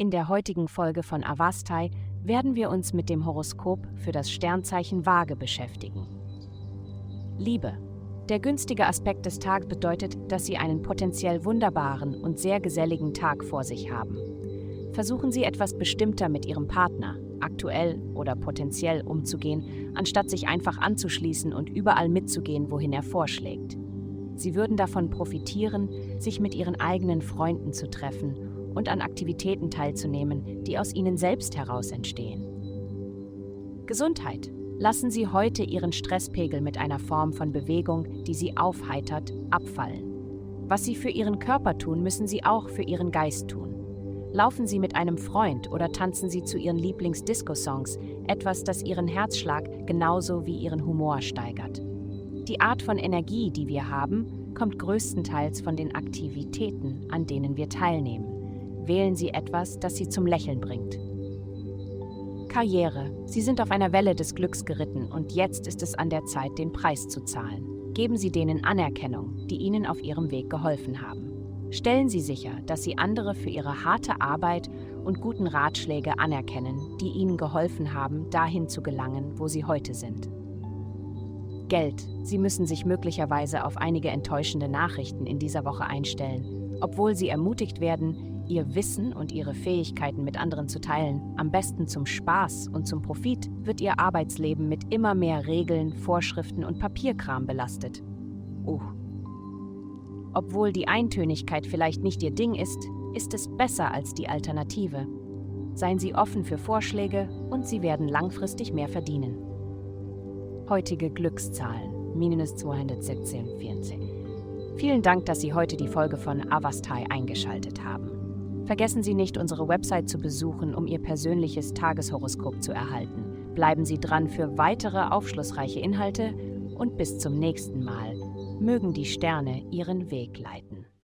In der heutigen Folge von Avastai werden wir uns mit dem Horoskop für das Sternzeichen Waage beschäftigen. Liebe. Der günstige Aspekt des Tages bedeutet, dass Sie einen potenziell wunderbaren und sehr geselligen Tag vor sich haben. Versuchen Sie etwas bestimmter mit Ihrem Partner, aktuell oder potenziell umzugehen, anstatt sich einfach anzuschließen und überall mitzugehen, wohin er vorschlägt. Sie würden davon profitieren, sich mit Ihren eigenen Freunden zu treffen und an Aktivitäten teilzunehmen, die aus Ihnen selbst heraus entstehen. Gesundheit. Lassen Sie heute Ihren Stresspegel mit einer Form von Bewegung, die Sie aufheitert, abfallen. Was Sie für Ihren Körper tun, müssen Sie auch für Ihren Geist tun. Laufen Sie mit einem Freund oder tanzen Sie zu Ihren Lieblings-Disco-Songs, etwas, das Ihren Herzschlag genauso wie Ihren Humor steigert. Die Art von Energie, die wir haben, kommt größtenteils von den Aktivitäten, an denen wir teilnehmen. Wählen Sie etwas, das Sie zum Lächeln bringt. Karriere. Sie sind auf einer Welle des Glücks geritten und jetzt ist es an der Zeit, den Preis zu zahlen. Geben Sie denen Anerkennung, die Ihnen auf Ihrem Weg geholfen haben. Stellen Sie sicher, dass Sie andere für ihre harte Arbeit und guten Ratschläge anerkennen, die Ihnen geholfen haben, dahin zu gelangen, wo Sie heute sind. Geld. Sie müssen sich möglicherweise auf einige enttäuschende Nachrichten in dieser Woche einstellen, obwohl Sie ermutigt werden, Ihr Wissen und Ihre Fähigkeiten mit anderen zu teilen, am besten zum Spaß und zum Profit, wird Ihr Arbeitsleben mit immer mehr Regeln, Vorschriften und Papierkram belastet. Uh. Obwohl die Eintönigkeit vielleicht nicht Ihr Ding ist, ist es besser als die Alternative. Seien Sie offen für Vorschläge und Sie werden langfristig mehr verdienen. Heutige Glückszahlen: minus 217,14. Vielen Dank, dass Sie heute die Folge von Avastai eingeschaltet haben. Vergessen Sie nicht, unsere Website zu besuchen, um Ihr persönliches Tageshoroskop zu erhalten. Bleiben Sie dran für weitere aufschlussreiche Inhalte und bis zum nächsten Mal. Mögen die Sterne Ihren Weg leiten.